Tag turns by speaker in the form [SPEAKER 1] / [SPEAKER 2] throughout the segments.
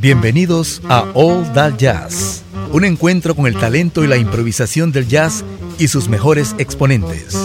[SPEAKER 1] Bienvenidos a All That Jazz, un encuentro con el talento y la improvisación del jazz y sus mejores exponentes.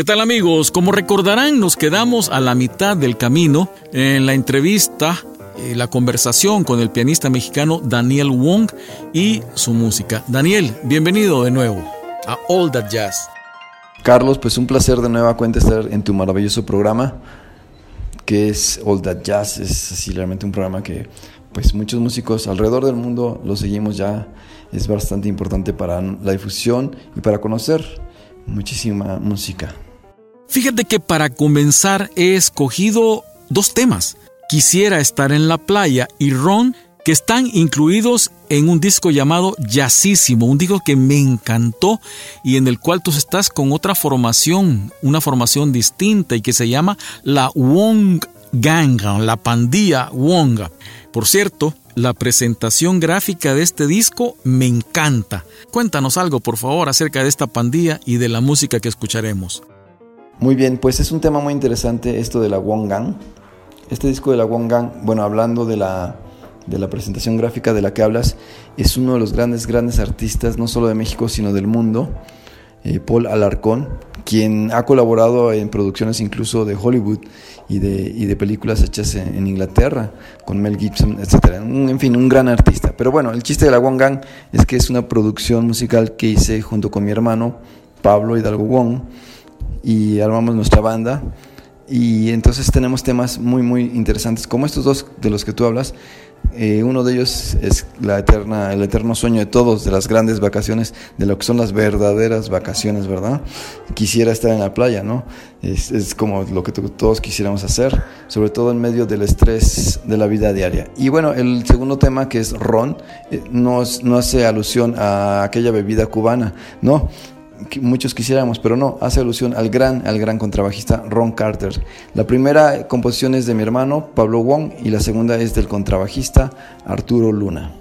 [SPEAKER 2] ¿Qué tal amigos? Como recordarán, nos quedamos a la mitad del camino en la entrevista, eh, la conversación con el pianista mexicano Daniel Wong y su música. Daniel, bienvenido de nuevo a All That Jazz.
[SPEAKER 3] Carlos, pues un placer de nueva cuenta estar en tu maravilloso programa, que es All That Jazz. Es así realmente un programa que pues muchos músicos alrededor del mundo lo seguimos ya. Es bastante importante para la difusión y para conocer muchísima música.
[SPEAKER 2] Fíjate que para comenzar he escogido dos temas. Quisiera estar en la playa y Ron, que están incluidos en un disco llamado Jazzísimo, un disco que me encantó y en el cual tú estás con otra formación, una formación distinta y que se llama la Wong Gang, la pandilla Wong. Por cierto, la presentación gráfica de este disco me encanta. Cuéntanos algo, por favor, acerca de esta pandilla y de la música que escucharemos.
[SPEAKER 3] Muy bien, pues es un tema muy interesante esto de la Gang. Este disco de la Gang, bueno, hablando de la, de la presentación gráfica de la que hablas, es uno de los grandes, grandes artistas, no solo de México, sino del mundo, eh, Paul Alarcón, quien ha colaborado en producciones incluso de Hollywood y de, y de películas hechas en, Inglaterra, con Mel Gibson, etc. En fin, un gran artista. Pero bueno, el chiste de la Gang es que es una producción musical que hice junto con mi hermano, Pablo Hidalgo Wong, y armamos nuestra banda. Y entonces tenemos temas muy, muy interesantes, como estos dos de los que tú hablas. Eh, uno de ellos es la eterna, el eterno sueño de todos, de las grandes vacaciones, de lo que son las verdaderas vacaciones, ¿verdad? Quisiera estar en la playa, ¿no? Es, es como lo que todos quisiéramos hacer, sobre todo en medio del estrés de la vida diaria. Y bueno, el segundo tema que es ron, eh, no, no hace alusión a aquella bebida cubana, ¿no? Muchos quisiéramos, pero no, hace alusión al gran, al gran contrabajista Ron Carter. La primera composición es de mi hermano Pablo Wong y la segunda es del contrabajista Arturo Luna.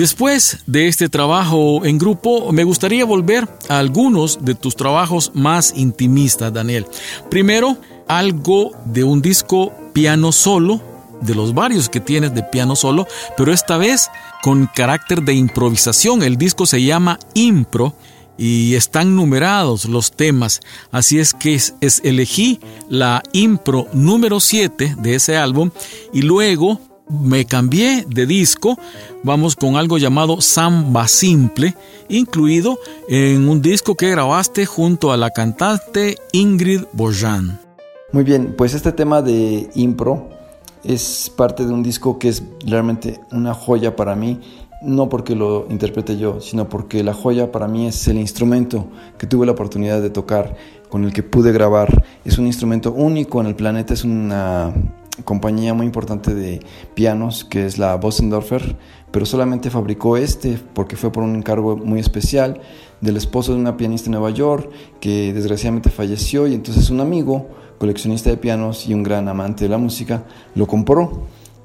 [SPEAKER 2] Después de este trabajo en grupo, me gustaría volver a algunos de tus trabajos más intimistas, Daniel. Primero, algo de un disco piano solo, de los varios que tienes de piano solo, pero esta vez con carácter de improvisación. El disco se llama Impro y están numerados los temas. Así es que es, elegí la impro número 7 de ese álbum y luego me cambié de disco. Vamos con algo llamado Samba Simple, incluido en un disco que grabaste junto a la cantante Ingrid Bojan.
[SPEAKER 3] Muy bien, pues este tema de impro es parte de un disco que es realmente una joya para mí no porque lo interprete yo, sino porque la joya para mí es el instrumento que tuve la oportunidad de tocar, con el que pude grabar. Es un instrumento único en el planeta, es una compañía muy importante de pianos que es la Bosendorfer, pero solamente fabricó este porque fue por un encargo muy especial del esposo de una pianista en Nueva York que desgraciadamente falleció y entonces un amigo, coleccionista de pianos y un gran amante de la música, lo compró.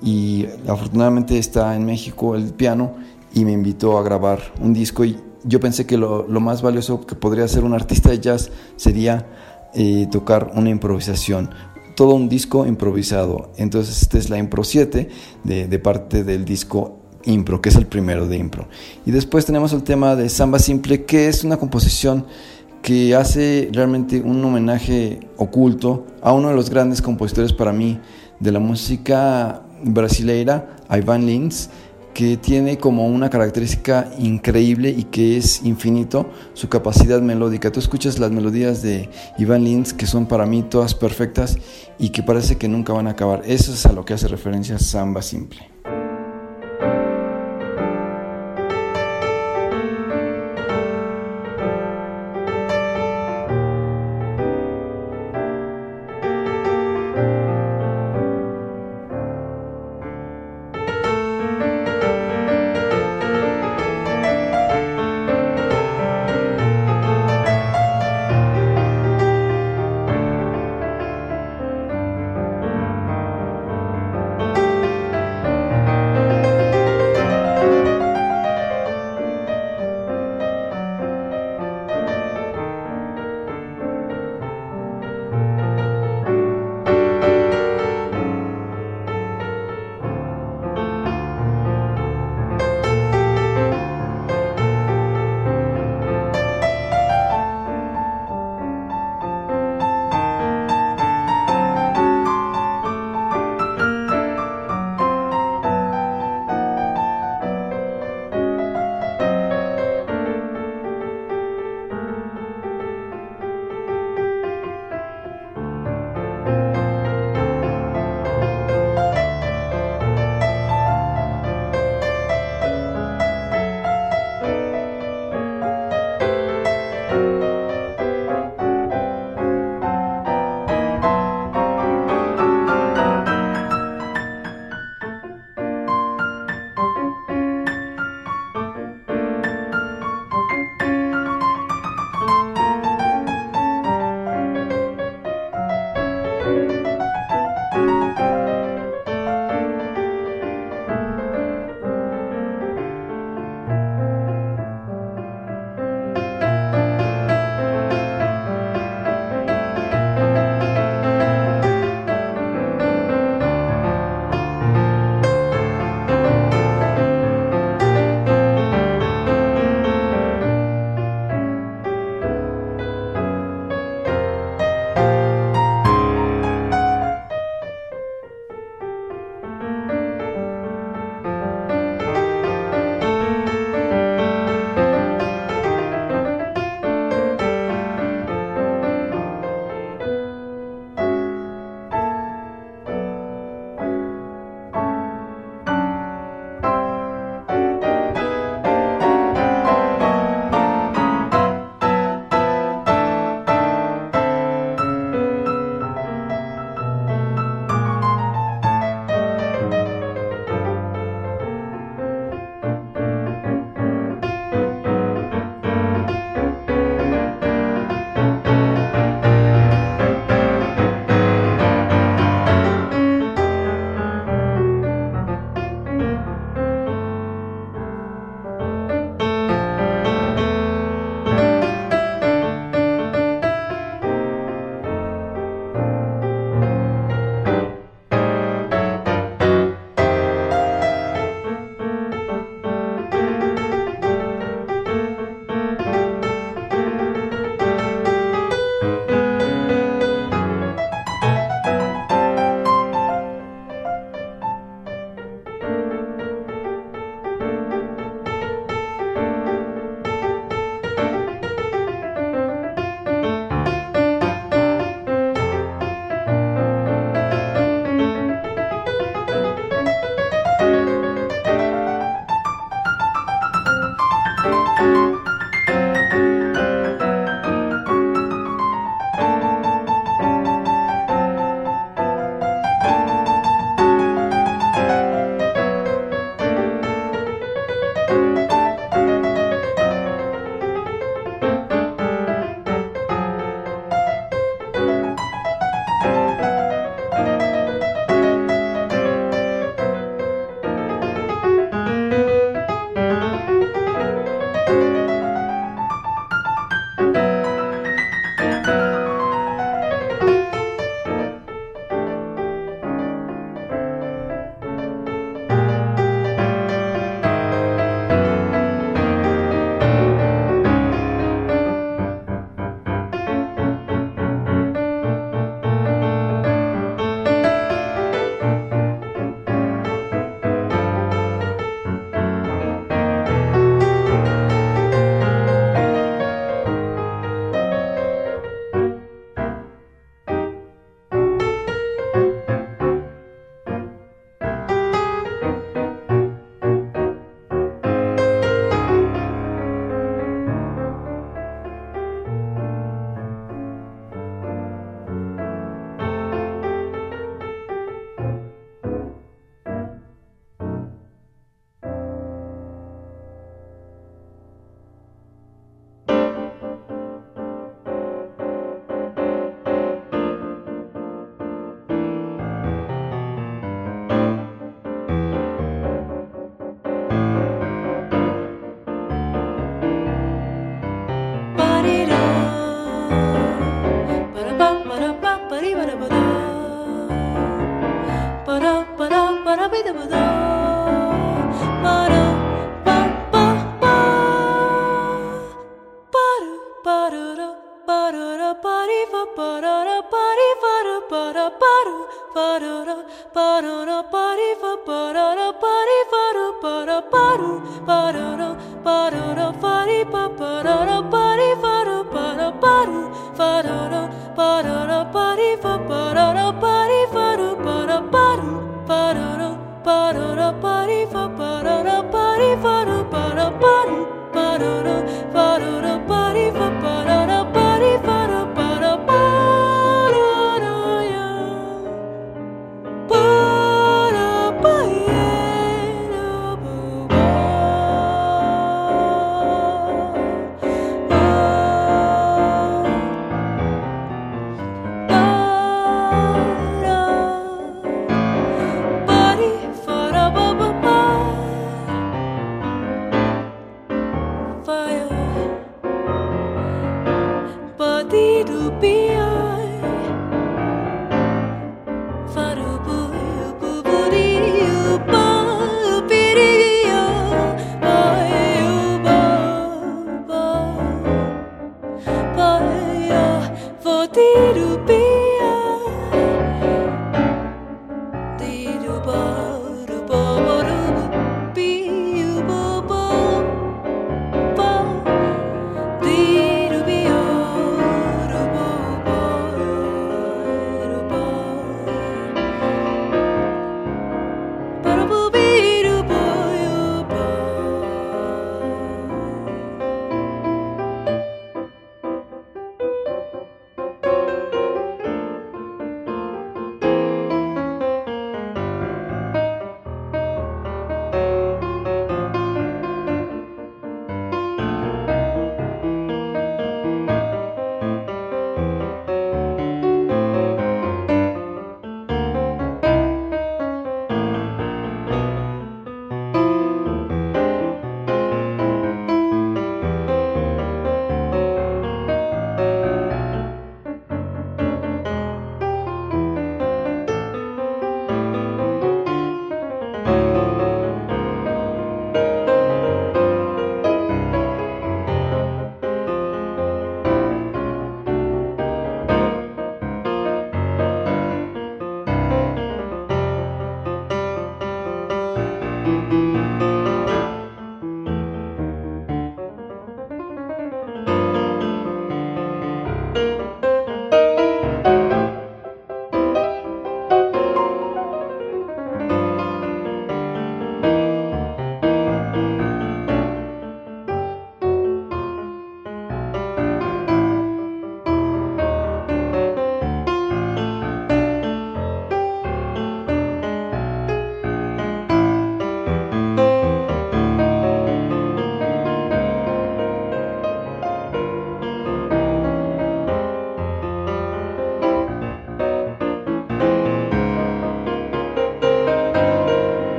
[SPEAKER 3] Y afortunadamente está en México el piano y me invitó a grabar un disco y yo pensé que lo, más valioso que podría hacer un artista de jazz sería eh, tocar una improvisación, todo un disco improvisado. Entonces esta es la Impro 7 de, de parte del disco Impro, que es el primero de Impro. Y después tenemos el tema de Samba Simple, que es una composición que hace realmente un homenaje oculto a uno de los grandes compositores para mí de la música brasileira, Ivan Lins, que tiene como una característica increíble y que es infinito su capacidad melódica. Tú escuchas las melodías de Ivan Lins que son para mí todas perfectas y que parece que nunca van a acabar. Eso es a lo que hace referencia Samba Simple.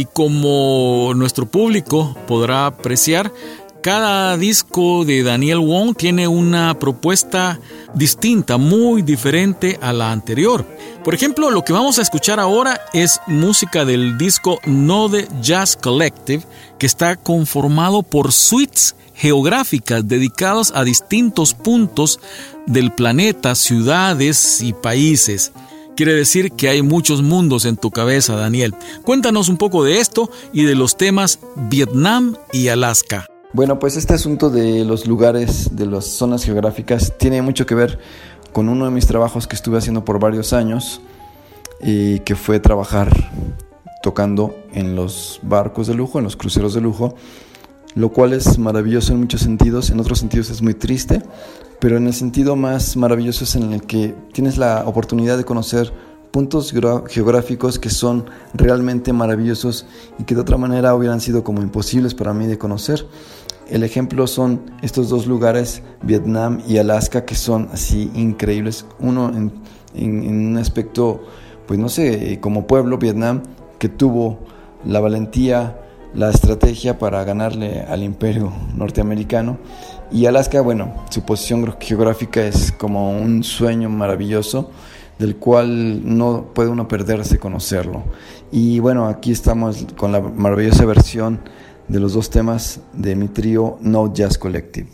[SPEAKER 2] Y como nuestro público podrá apreciar, cada disco de Daniel Wong tiene una propuesta distinta, muy diferente a la anterior. Por ejemplo, lo que vamos a escuchar ahora es música del disco Node Jazz Collective, que está conformado por suites geográficas dedicadas a distintos puntos del planeta, ciudades y países. Quiere decir que hay muchos mundos en tu cabeza, Daniel. Cuéntanos un poco de esto y de los temas Vietnam y Alaska.
[SPEAKER 3] Bueno, pues este asunto de los lugares, de las zonas geográficas, tiene mucho que ver con uno de mis trabajos que estuve haciendo por varios años y que fue trabajar tocando en los barcos de lujo, en los cruceros de lujo, lo cual es maravilloso en muchos sentidos, en otros sentidos es muy triste, pero en el sentido más maravilloso es en el que tienes la oportunidad de conocer puntos geográficos que son realmente maravillosos y que de otra manera hubieran sido como imposibles para mí de conocer. El ejemplo son estos dos lugares, Vietnam y Alaska, que son así increíbles. Uno en, un aspecto, pues no sé, como pueblo, Vietnam, que tuvo la valentía, la estrategia para ganarle al imperio norteamericano. Y Alaska, bueno, su posición geográfica es como un sueño maravilloso del cual no puede uno perderse conocerlo. Y bueno, aquí estamos con la maravillosa versión de los dos temas de mi trío No Jazz Collective.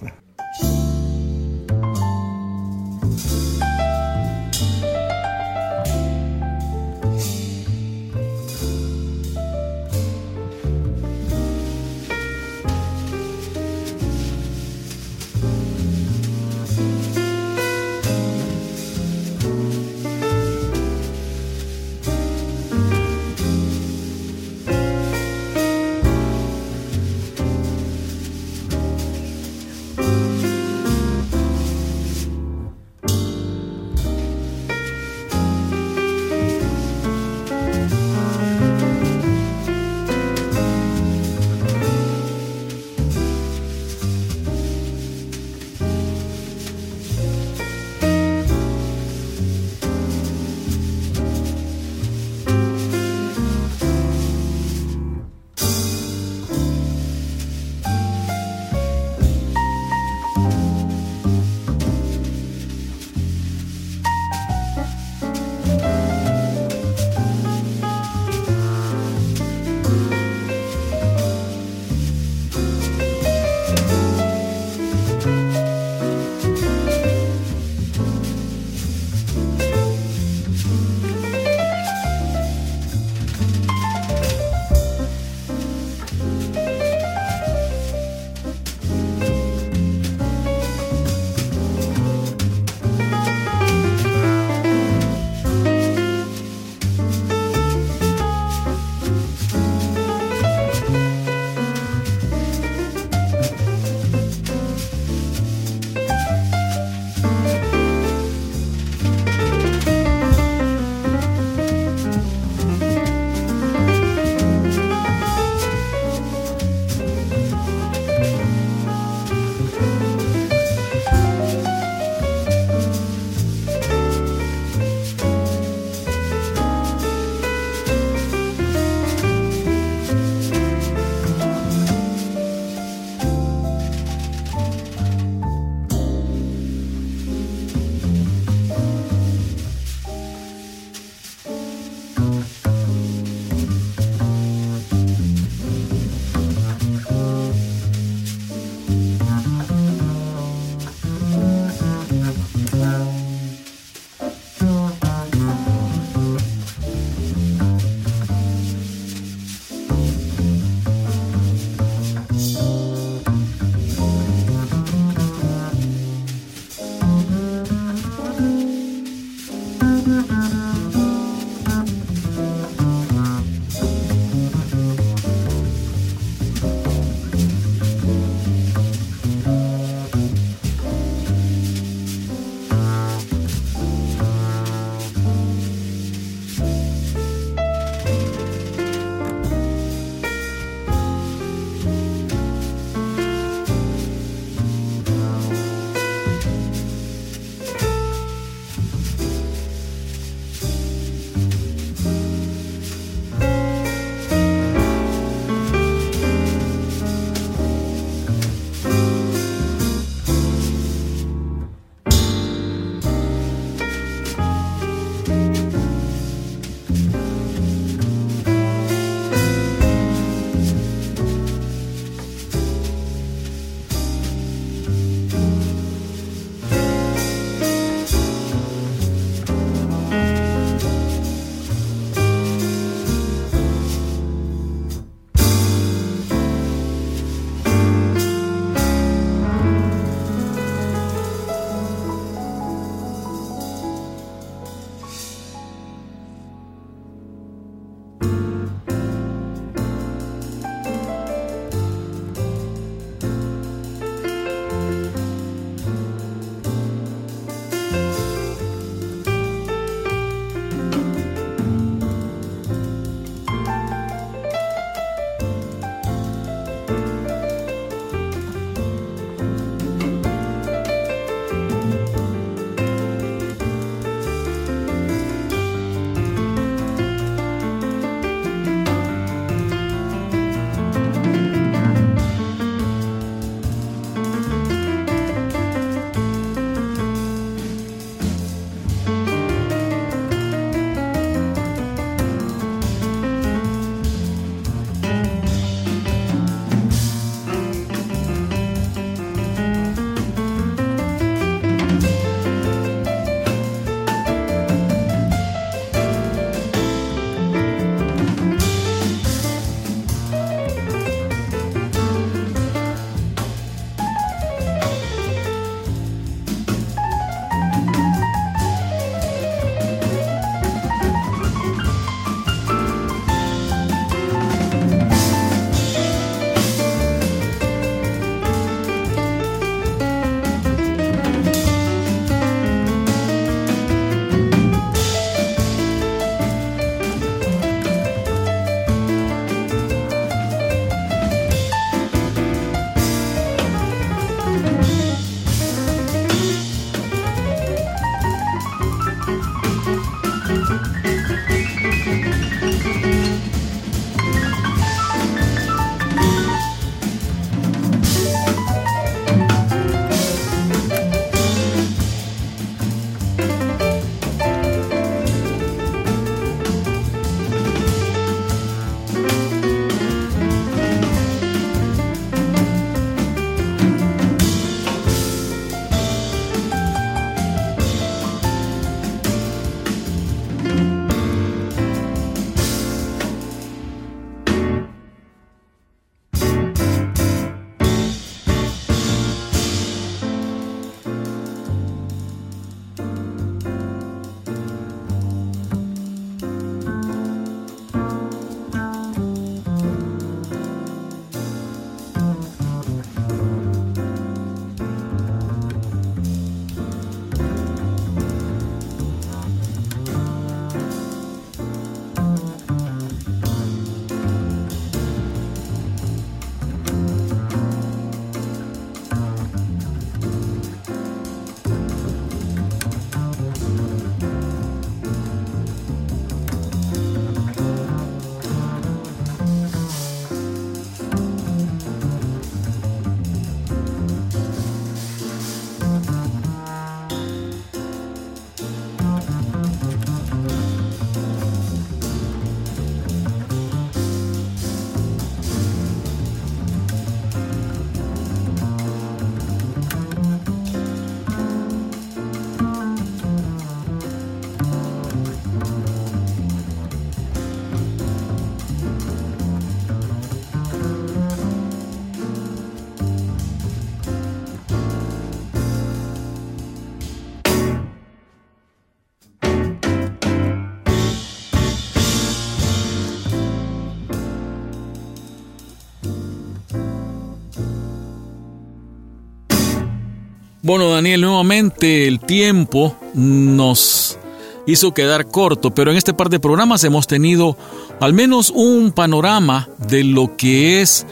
[SPEAKER 2] Bueno, Daniel, nuevamente el tiempo nos hizo quedar corto, pero en este par de programas hemos tenido al menos un panorama de lo que es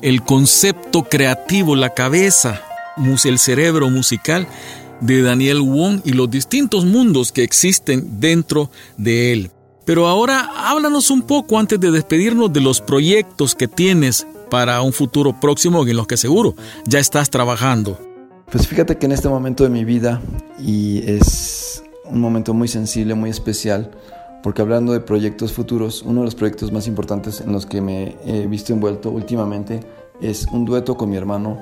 [SPEAKER 2] el concepto creativo, la cabeza, el cerebro musical de Daniel Wong y los distintos mundos que existen dentro de él. Pero ahora háblanos un poco antes de despedirnos de los proyectos que tienes para un futuro próximo en los que seguro ya estás trabajando.
[SPEAKER 3] Pues fíjate que en este momento de mi vida y es un momento muy sensible, muy especial, porque hablando de proyectos futuros, uno de los proyectos más importantes en los que me he visto envuelto últimamente es un dueto con mi hermano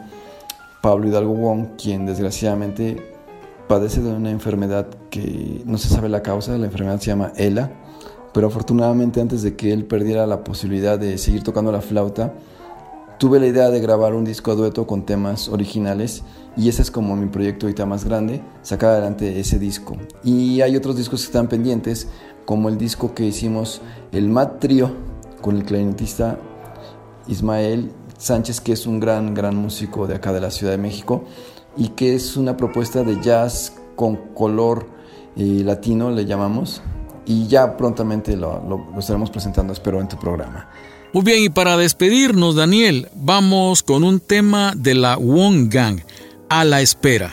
[SPEAKER 3] Pablo Hidalgo Wong, quien desgraciadamente padece de una enfermedad que no se sabe la causa, la enfermedad se llama ELA, pero afortunadamente antes de que él perdiera la posibilidad de seguir tocando la flauta, tuve la idea de grabar un disco dueto con temas originales y ese es como mi proyecto ahorita más grande, sacar adelante ese disco. Y hay otros discos que están pendientes, como el disco que hicimos, el Mat Trio, con el clarinetista Ismael Sánchez, que es un gran, gran músico de acá de la Ciudad de México y que es una propuesta de jazz con color eh, latino, le llamamos, y ya prontamente lo estaremos presentando, espero, en tu programa.
[SPEAKER 2] Muy bien, y para despedirnos, Daniel, vamos con un tema de la Wong Gang, A la Espera.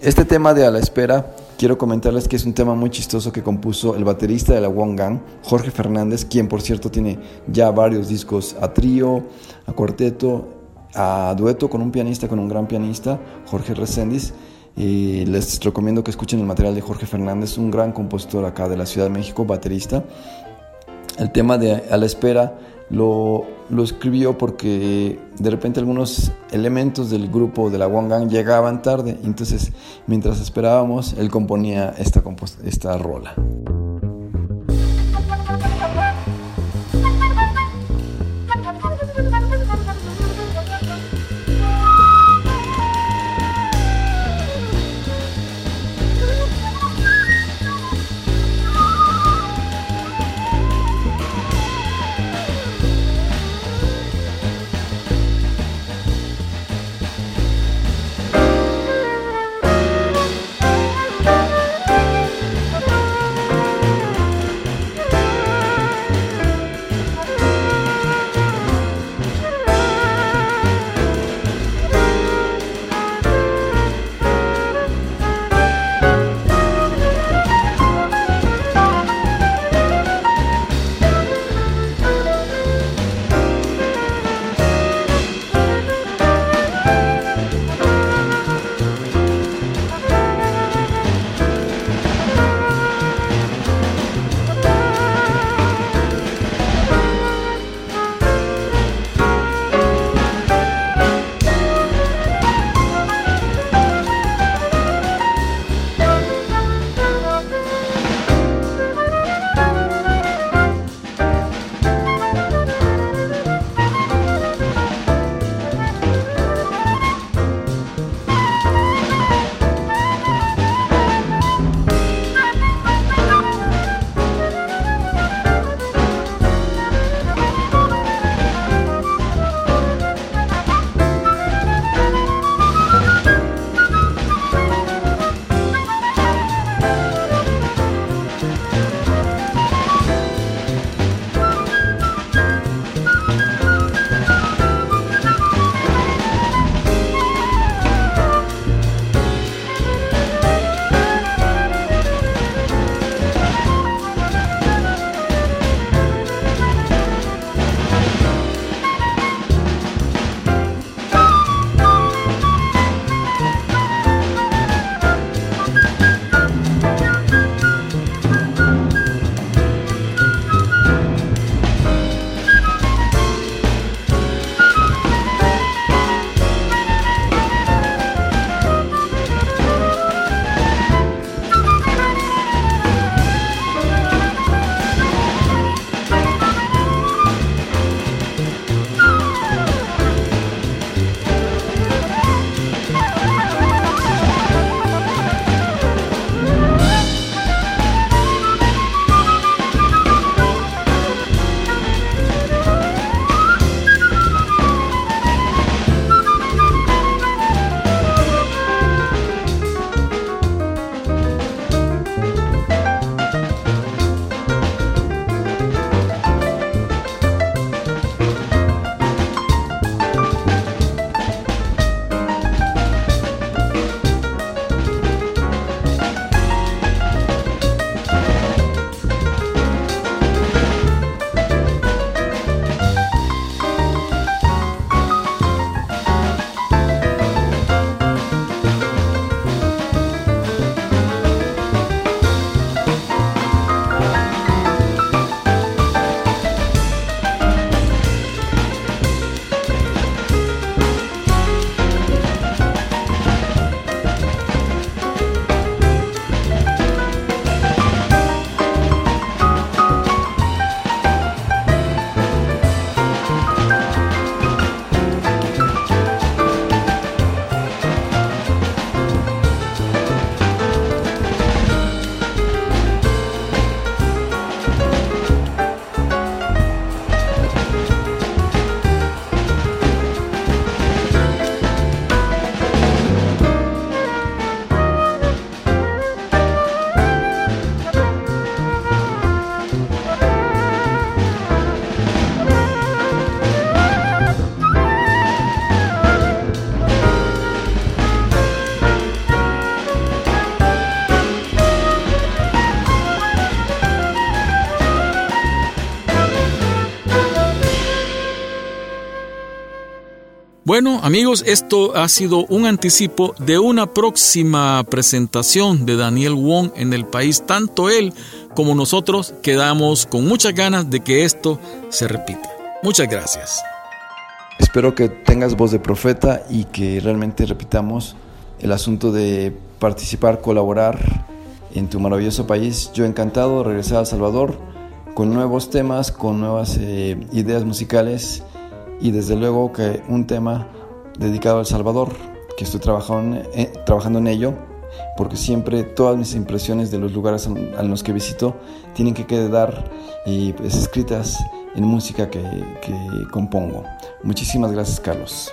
[SPEAKER 3] Este tema de A la Espera, quiero comentarles que es un tema muy chistoso que compuso el baterista de la Wong Gang, Jorge Fernández, quien por cierto tiene ya varios discos a trío, a cuarteto, a dueto con un pianista, con un gran pianista, Jorge Reséndiz. Y les recomiendo que escuchen el material de Jorge Fernández, un gran compositor acá de la Ciudad de México, baterista. El tema de A la Espera lo, lo, escribió porque de repente algunos elementos del grupo de la Wangan llegaban tarde, entonces mientras esperábamos él componía esta, esta rola.
[SPEAKER 2] Bueno, amigos, esto ha sido un anticipo de una próxima presentación de Daniel Wong en el país. Tanto él como nosotros quedamos con muchas ganas de que esto se repita. Muchas gracias.
[SPEAKER 3] Espero que tengas voz de profeta y que realmente repitamos el asunto de participar, colaborar en tu maravilloso país. Yo encantado de regresar a Salvador con nuevos temas, con nuevas eh, ideas musicales y desde luego que un tema dedicado al Salvador, que estoy trabajando, eh, trabajando en ello, porque siempre todas mis impresiones de los lugares a los que visito tienen que quedar y pues, escritas en música que, que compongo. Muchísimas gracias Carlos.